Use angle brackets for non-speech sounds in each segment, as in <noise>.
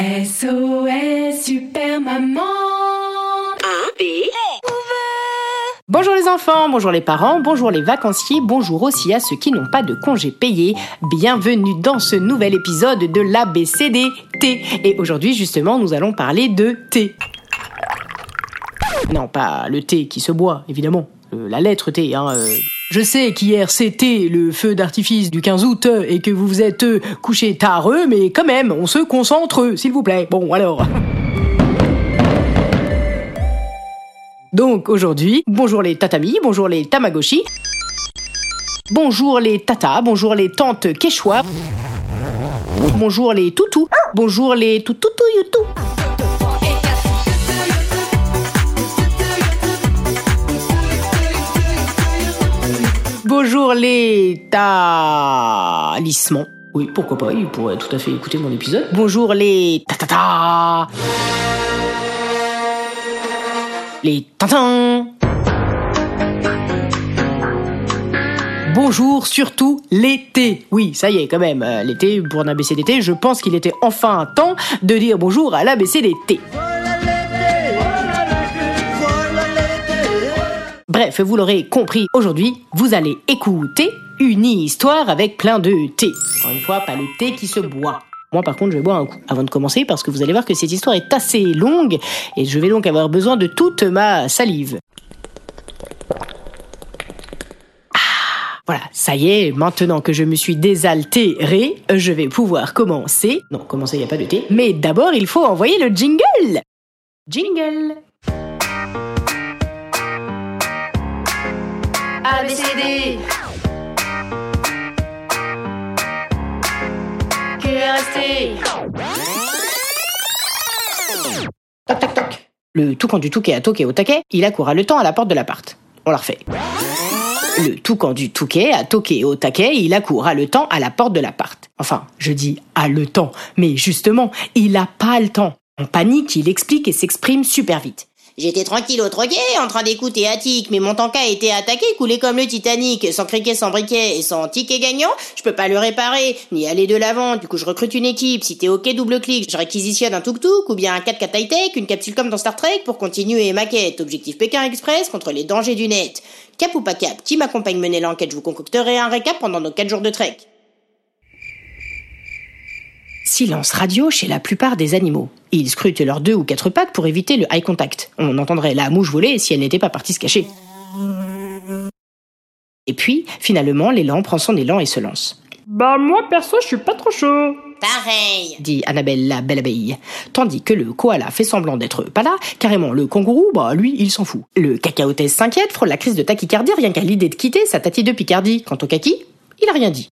SOS Super Maman Bonjour les enfants, bonjour les parents, bonjour les vacanciers, bonjour aussi à ceux qui n'ont pas de congés payés. Bienvenue dans ce nouvel épisode de l'ABCD T. Et aujourd'hui justement nous allons parler de thé. Non, pas le thé qui se boit, évidemment. Euh, la lettre T, hein. euh. Je sais qu'hier c'était le feu d'artifice du 15 août et que vous vous êtes couché tard, euh, mais quand même, on se concentre, s'il vous plaît. Bon, alors. Donc aujourd'hui, bonjour les tatamis, bonjour les tamagotchi, bonjour les tatas, bonjour les tantes quechua, bonjour les toutous, bonjour les toutoutouyoutou. Bonjour les talismans. Oui, pourquoi pas, il pourrait tout à fait écouter mon épisode. Bonjour les tatata. Les tintins. Bonjour surtout l'été. Oui, ça y est quand même, euh, l'été pour un ABC d'été, je pense qu'il était enfin temps de dire bonjour à l'ABC d'été. Bref, vous l'aurez compris, aujourd'hui, vous allez écouter une histoire avec plein de thé. Encore une fois, pas le thé qui se boit. Moi, par contre, je vais boire un coup avant de commencer parce que vous allez voir que cette histoire est assez longue et je vais donc avoir besoin de toute ma salive. Ah, Voilà, ça y est, maintenant que je me suis désaltéré, je vais pouvoir commencer. Non, commencer, il n'y a pas de thé. Mais d'abord, il faut envoyer le jingle. Jingle. ABCD. QRST. Toc. Le toucan du touquet a toqué au taquet, il accoura le temps à la porte de l'appart. On la refait. Le toucan du touquet a toqué au taquet, il accoura le temps à la porte de l'appart. Enfin, je dis à le temps, mais justement, il a pas le temps. En panique, il explique et s'exprime super vite. J'étais tranquille au troquet, en train d'écouter Attic, mais mon tanka a été attaqué, coulé comme le Titanic, sans criquet, sans briquet et sans ticket gagnant. Je peux pas le réparer, ni aller de l'avant. Du coup, je recrute une équipe. Si t'es ok, double clic. Je réquisitionne un tuk-tuk ou bien un 4x4 high-tech, une capsule comme dans Star Trek pour continuer ma quête. Objectif Pékin Express contre les dangers du net. Cap ou pas cap, qui m'accompagne mener l'enquête Je vous concocterai un récap pendant nos 4 jours de trek. Silence radio chez la plupart des animaux. Ils scrutent leurs deux ou quatre pattes pour éviter le eye contact. On entendrait la mouche voler si elle n'était pas partie se cacher. Et puis, finalement, l'élan prend son élan et se lance. Bah moi perso je suis pas trop chaud. Pareil. Dit Annabelle la belle abeille. Tandis que le koala fait semblant d'être pas là, carrément le kangourou, bah lui, il s'en fout. Le cacaotès s'inquiète, frôle la crise de tachycardie rien qu'à l'idée de quitter sa tati de Picardie. Quant au kaki, il a rien dit.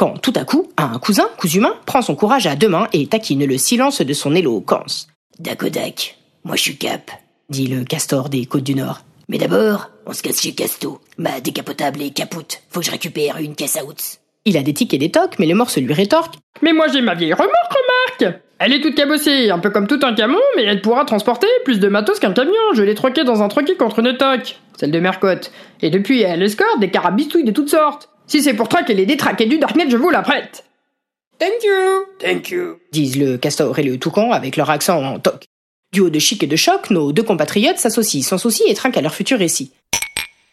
Quand tout à coup, un cousin, humain, prend son courage à deux mains et taquine le silence de son éloquence. Dakodak, moi je suis cap. Dit le castor des côtes du Nord. Mais d'abord, on se casse chez Casto. Ma décapotable est capoute. Faut que je récupère une caisse à outs. Il a des tics et des tocs, mais le morse lui rétorque. Mais moi j'ai ma vieille remorque, remarque Elle est toute cabossée, un peu comme tout un camion, mais elle pourra transporter plus de matos qu'un camion. Je l'ai troquée dans un troquet contre une toque, celle de Mercotte. Et depuis, elle escorte des carabistouilles de toutes sortes. Si c'est pour traquer les détraqués du Darknet, je vous la prête. Thank you Thank you disent le castor et le toucan avec leur accent en toc. Du haut de chic et de choc, nos deux compatriotes s'associent sans souci et trinquent à leur futur récit.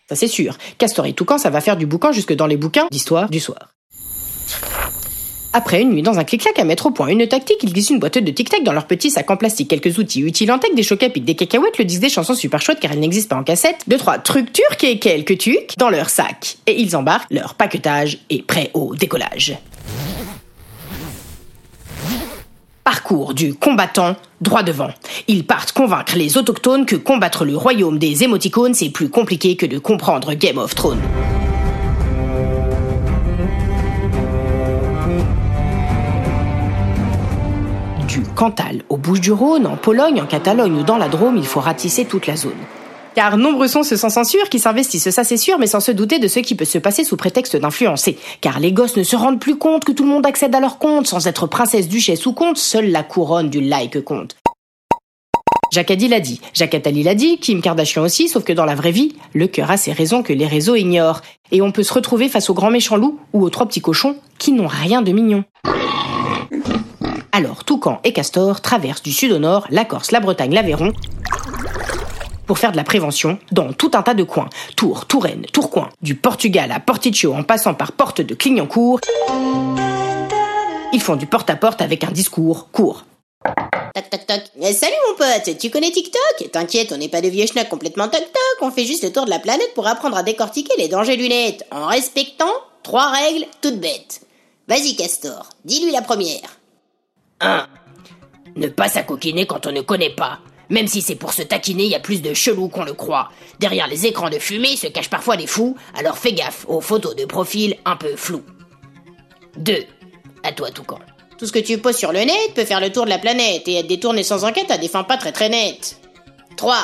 Ça c'est sûr, castor et toucan, ça va faire du boucan jusque dans les bouquins d'histoire du soir. Après une nuit dans un clic-clac à mettre au point une tactique, ils glissent une boîte de tic-tac dans leur petit sac en plastique, quelques outils utiles en tech, des chocs à pic, des cacahuètes, le disque des chansons super chouettes car elles n'existent pas en cassette, deux trois trucs turcs et quelques tucs dans leur sac. Et ils embarquent, leur paquetage est prêt au décollage. Parcours du combattant droit devant. Ils partent convaincre les autochtones que combattre le royaume des émoticônes c'est plus compliqué que de comprendre Game of Thrones. Cantal, au Bouches-du-Rhône, en Pologne, en Catalogne ou dans la Drôme, il faut ratisser toute la zone. Car nombreux sont ceux sans censure qui s'investissent, ça c'est sûr, mais sans se douter de ce qui peut se passer sous prétexte d'influencer. Car les gosses ne se rendent plus compte que tout le monde accède à leur compte, sans être princesse, duchesse ou comte, seule la couronne du like compte. Jacques Addy l'a dit, Jacques Attali l'a dit, Kim Kardashian aussi, sauf que dans la vraie vie, le cœur a ses raisons que les réseaux ignorent. Et on peut se retrouver face aux grands méchants loups ou aux trois petits cochons qui n'ont rien de mignon. Alors, Toucan et Castor traversent du sud au nord la Corse, la Bretagne, l'Aveyron pour faire de la prévention dans tout un tas de coins. Tours, Touraine, Tourcoing, du Portugal à Porticcio en passant par Porte de Clignancourt. Ils font du porte-à-porte avec un discours court. Toc toc toc. Eh, salut mon pote, tu connais TikTok? T'inquiète, on n'est pas de vieux schnock complètement toc toc, on fait juste le tour de la planète pour apprendre à décortiquer les dangers du net, en respectant trois règles toutes bêtes. Vas-y Castor, dis-lui la première. 1. Ne pas s'acoquiner quand on ne connaît pas. Même si c'est pour se taquiner, il y a plus de chelous qu'on le croit. Derrière les écrans de fumée se cachent parfois des fous, alors fais gaffe aux photos de profil un peu floues. 2. À toi, Toucan. Tout ce que tu poses sur le net peut faire le tour de la planète et être détourné sans enquête à des fins pas très très nettes. 3.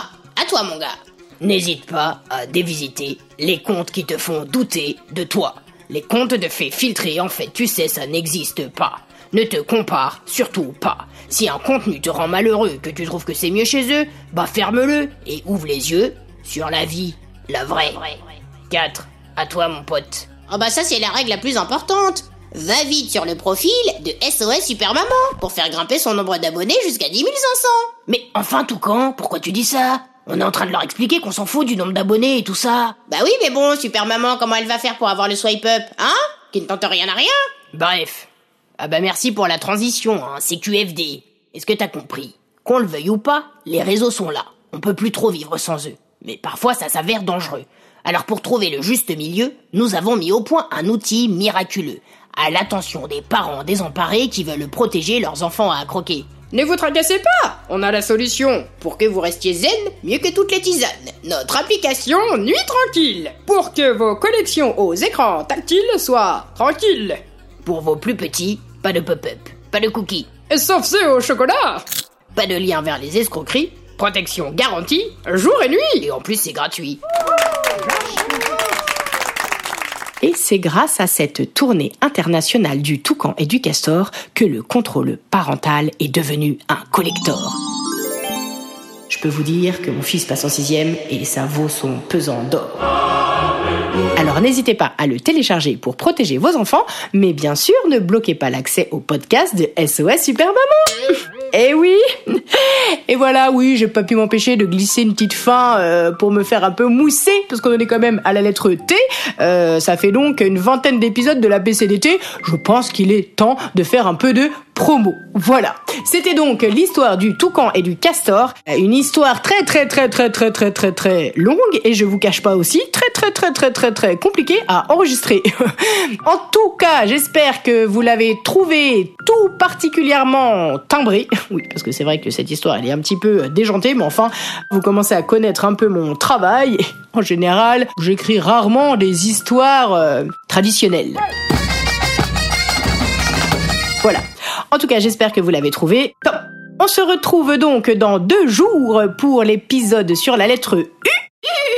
À toi, mon gars. N'hésite pas à dévisiter les comptes qui te font douter de toi. Les comptes de faits filtrés, en fait, tu sais, ça n'existe pas. Ne te compare surtout pas. Si un contenu te rend malheureux, que tu trouves que c'est mieux chez eux, bah ferme-le et ouvre les yeux sur la vie, la vraie. 4. À toi, mon pote. Oh bah ça c'est la règle la plus importante. Va vite sur le profil de SOS Super Maman pour faire grimper son nombre d'abonnés jusqu'à 10 500. Mais enfin, Toucan, pourquoi tu dis ça? On est en train de leur expliquer qu'on s'en fout du nombre d'abonnés et tout ça. Bah oui, mais bon, Super Maman, comment elle va faire pour avoir le swipe up Hein? Qui ne tente rien à rien Bref. Ah bah merci pour la transition, hein, c'est QFD. Est-ce que t'as compris? Qu'on le veuille ou pas, les réseaux sont là. On peut plus trop vivre sans eux. Mais parfois ça s'avère dangereux. Alors pour trouver le juste milieu, nous avons mis au point un outil miraculeux, à l'attention des parents désemparés qui veulent protéger leurs enfants à croquer. Ne vous tracassez pas, on a la solution. Pour que vous restiez zen, mieux que toutes les tisanes. Notre application Nuit tranquille, pour que vos connexions aux écrans tactiles soient tranquilles. Pour vos plus petits, pas de pop-up, pas de cookies, Et sauf ceux au chocolat. pas de lien vers les escroqueries, Protection garantie, jour et nuit. et en plus c'est gratuit. Et c'est grâce à cette tournée internationale du toucan et du castor que le contrôle parental est devenu un collector. Je peux vous dire que mon fils passe en sixième et ça vaut son pesant d'or. Alors n'hésitez pas à le télécharger pour protéger vos enfants, mais bien sûr ne bloquez pas l'accès au podcast de SOS Super Maman. <laughs> Eh oui Et voilà, oui, j'ai pas pu m'empêcher de glisser une petite fin euh, pour me faire un peu mousser, parce qu'on en est quand même à la lettre T. Euh, ça fait donc une vingtaine d'épisodes de la BCDT. Je pense qu'il est temps de faire un peu de promo. Voilà. C'était donc l'histoire du toucan et du castor. Une histoire très très très très très très très très longue et je vous cache pas aussi très très très très très très compliquée à enregistrer. <laughs> en tout cas, j'espère que vous l'avez trouvé tout particulièrement timbré. <laughs> Oui, parce que c'est vrai que cette histoire elle est un petit peu déjantée, mais enfin, vous commencez à connaître un peu mon travail. <laughs> En général, j'écris rarement des histoires euh, traditionnelles. Voilà. En tout cas, j'espère que vous l'avez trouvé. Top. On se retrouve donc dans deux jours pour l'épisode sur la lettre U.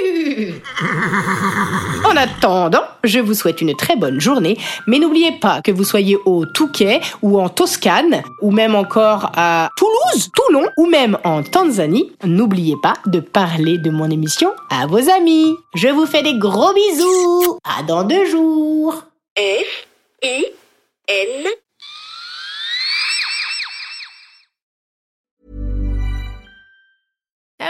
<laughs> En attendant, je vous souhaite une très bonne journée, mais n'oubliez pas que vous soyez au Touquet ou en Toscane, ou même encore à Toulouse, Toulon, ou même en Tanzanie, n'oubliez pas de parler de mon émission à vos amis. Je vous fais des gros bisous. À dans deux jours. F I N